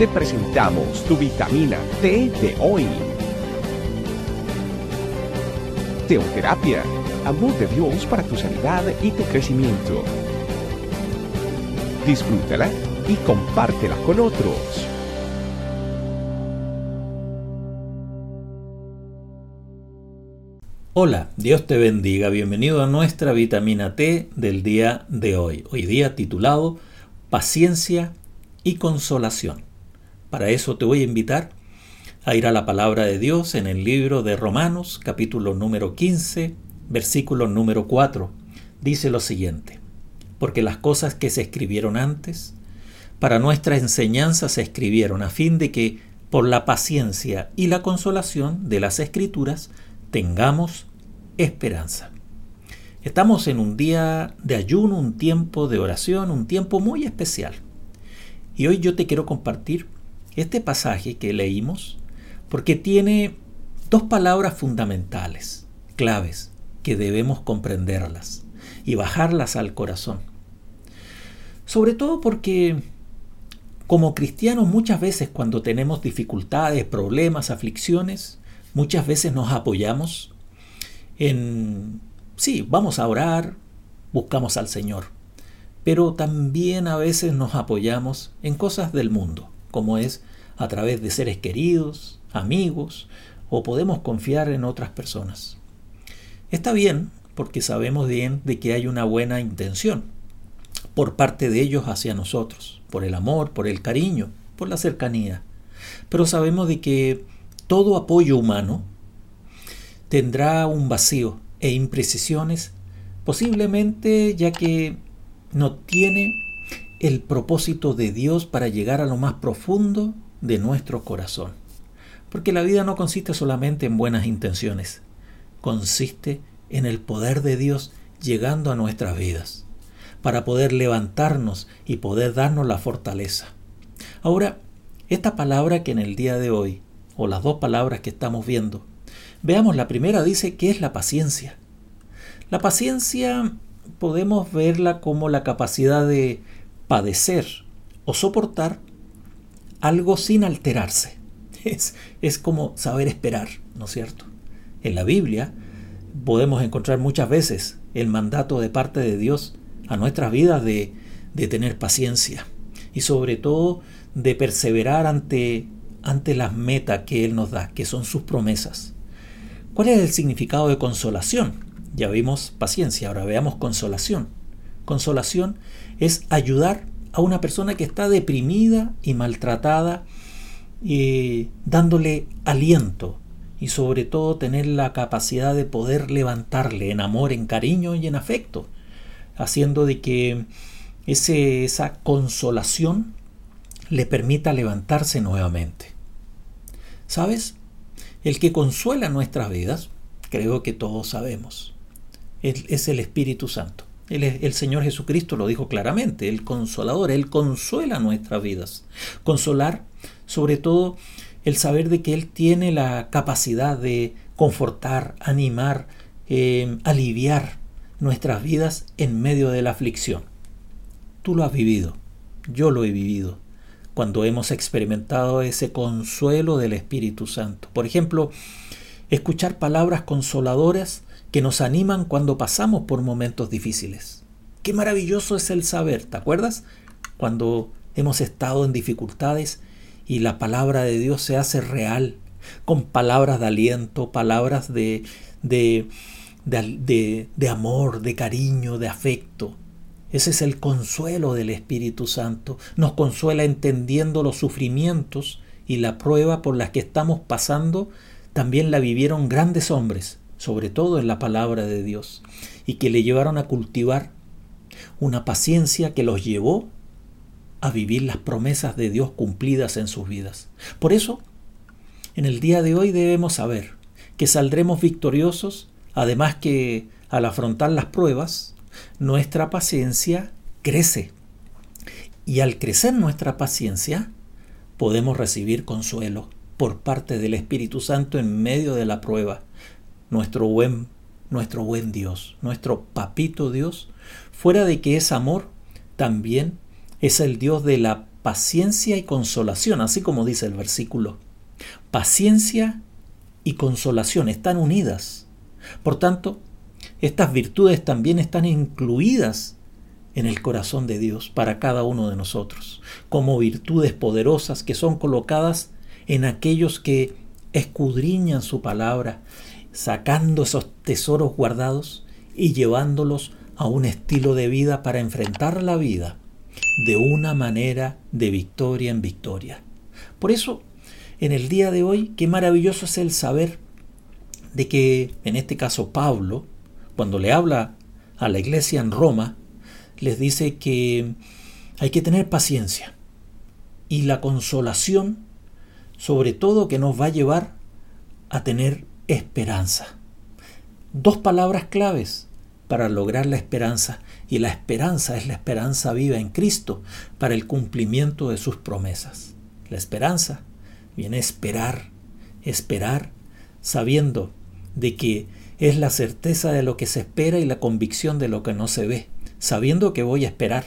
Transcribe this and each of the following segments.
te presentamos tu vitamina T de hoy. Teoterapia, amor de Dios para tu sanidad y tu crecimiento. Disfrútala y compártela con otros. Hola, Dios te bendiga. Bienvenido a nuestra vitamina T del día de hoy. Hoy día titulado Paciencia y Consolación. Para eso te voy a invitar a ir a la palabra de Dios en el libro de Romanos, capítulo número 15, versículo número 4. Dice lo siguiente, porque las cosas que se escribieron antes, para nuestra enseñanza se escribieron a fin de que, por la paciencia y la consolación de las escrituras, tengamos esperanza. Estamos en un día de ayuno, un tiempo de oración, un tiempo muy especial. Y hoy yo te quiero compartir este pasaje que leímos porque tiene dos palabras fundamentales, claves, que debemos comprenderlas y bajarlas al corazón. Sobre todo porque como cristianos muchas veces cuando tenemos dificultades, problemas, aflicciones, muchas veces nos apoyamos en, sí, vamos a orar, buscamos al Señor, pero también a veces nos apoyamos en cosas del mundo, como es a través de seres queridos, amigos, o podemos confiar en otras personas. Está bien, porque sabemos bien de que hay una buena intención por parte de ellos hacia nosotros, por el amor, por el cariño, por la cercanía. Pero sabemos de que todo apoyo humano tendrá un vacío e imprecisiones, posiblemente ya que no tiene el propósito de Dios para llegar a lo más profundo de nuestro corazón. Porque la vida no consiste solamente en buenas intenciones, consiste en el poder de Dios llegando a nuestras vidas, para poder levantarnos y poder darnos la fortaleza. Ahora, esta palabra que en el día de hoy, o las dos palabras que estamos viendo, Veamos, la primera dice que es la paciencia. La paciencia podemos verla como la capacidad de padecer o soportar algo sin alterarse. Es, es como saber esperar, ¿no es cierto? En la Biblia podemos encontrar muchas veces el mandato de parte de Dios a nuestras vidas de, de tener paciencia y sobre todo de perseverar ante, ante las metas que Él nos da, que son sus promesas. ¿Cuál es el significado de consolación? Ya vimos paciencia, ahora veamos consolación. Consolación es ayudar a una persona que está deprimida y maltratada, y dándole aliento y sobre todo tener la capacidad de poder levantarle en amor, en cariño y en afecto, haciendo de que ese, esa consolación le permita levantarse nuevamente. ¿Sabes? El que consuela nuestras vidas, creo que todos sabemos, es el Espíritu Santo. El, Señor Jesucristo lo dijo claramente, el consolador, Él consuela nuestras vidas. Consolar, sobre todo, el saber de que Él tiene la capacidad de confortar, animar, eh, aliviar nuestras vidas en medio de la aflicción. Tú lo has vivido, yo lo he vivido cuando hemos experimentado ese consuelo del Espíritu Santo. Por ejemplo, escuchar palabras consoladoras que nos animan cuando pasamos por momentos difíciles. Qué maravilloso es el saber, ¿te acuerdas? Cuando hemos estado en dificultades y la palabra de Dios se hace real, con palabras de aliento, palabras de, de, de, amor, de cariño, de afecto. Ese es el consuelo del Espíritu Santo. Nos consuela entendiendo los sufrimientos y la prueba por las que estamos pasando. También la vivieron grandes hombres, sobre todo en la palabra de Dios, y que le llevaron a cultivar una paciencia que los llevó a vivir las promesas de Dios cumplidas en sus vidas. Por eso, en el día de hoy debemos saber que saldremos victoriosos, además que al afrontar las pruebas, nuestra paciencia crece. Y al crecer nuestra paciencia, podemos recibir consuelo por parte del Espíritu Santo en medio de la prueba. Nuestro buen, nuestro buen Dios, nuestro papito Dios, fuera de que es amor, también es el Dios de la paciencia y consolación, así como dice el versículo. Paciencia y consolación están unidas. Por tanto, estas virtudes también están incluidas en el corazón de Dios para cada uno de nosotros, como virtudes poderosas que son colocadas en aquellos que escudriñan su palabra, sacando esos tesoros guardados y llevándolos a un estilo de vida para enfrentar la vida de una manera de victoria en victoria. Por eso, en el día de hoy, qué maravilloso es el saber de que, en este caso Pablo, cuando le habla a la iglesia en Roma, les dice que hay que tener paciencia y la consolación, sobre todo, que nos va a llevar a tener esperanza. Dos palabras claves para lograr la esperanza y la esperanza es la esperanza viva en Cristo para el cumplimiento de sus promesas. La esperanza viene a esperar, esperar sabiendo de que es la certeza de lo que se espera y la convicción de lo que no se ve sabiendo que voy a esperar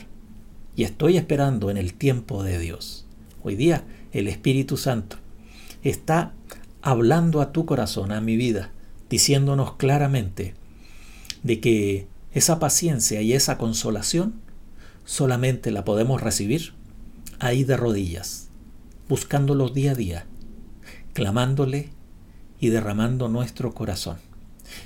y estoy esperando en el tiempo de Dios. Hoy día el Espíritu Santo está hablando a tu corazón, a mi vida, diciéndonos claramente de que esa paciencia y esa consolación solamente la podemos recibir ahí de rodillas, buscándolo día a día, clamándole y derramando nuestro corazón.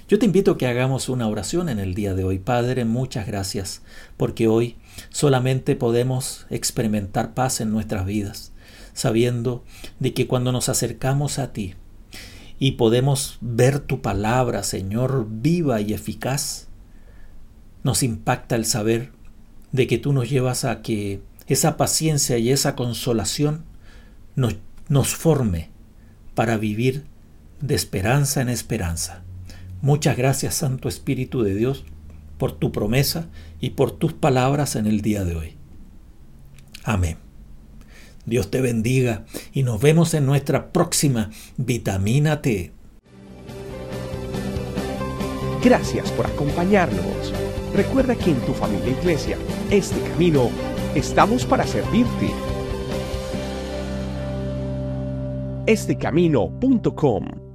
Yo te invito a que hagamos una oración en el día de hoy. Padre, muchas gracias, porque hoy solamente podemos experimentar paz en nuestras vidas, sabiendo de que cuando nos acercamos a ti y podemos ver tu palabra, Señor, viva y eficaz, nos impacta el saber de que tú nos llevas a que esa paciencia y esa consolación nos, nos forme para vivir de esperanza en esperanza. Muchas gracias, Santo Espíritu de Dios, por tu promesa y por tus palabras en el día de hoy. Amén. Dios te bendiga y nos vemos en nuestra próxima Vitamina T. Gracias por acompañarnos. Recuerda que en tu familia iglesia, este camino, estamos para servirte. Estecamino.com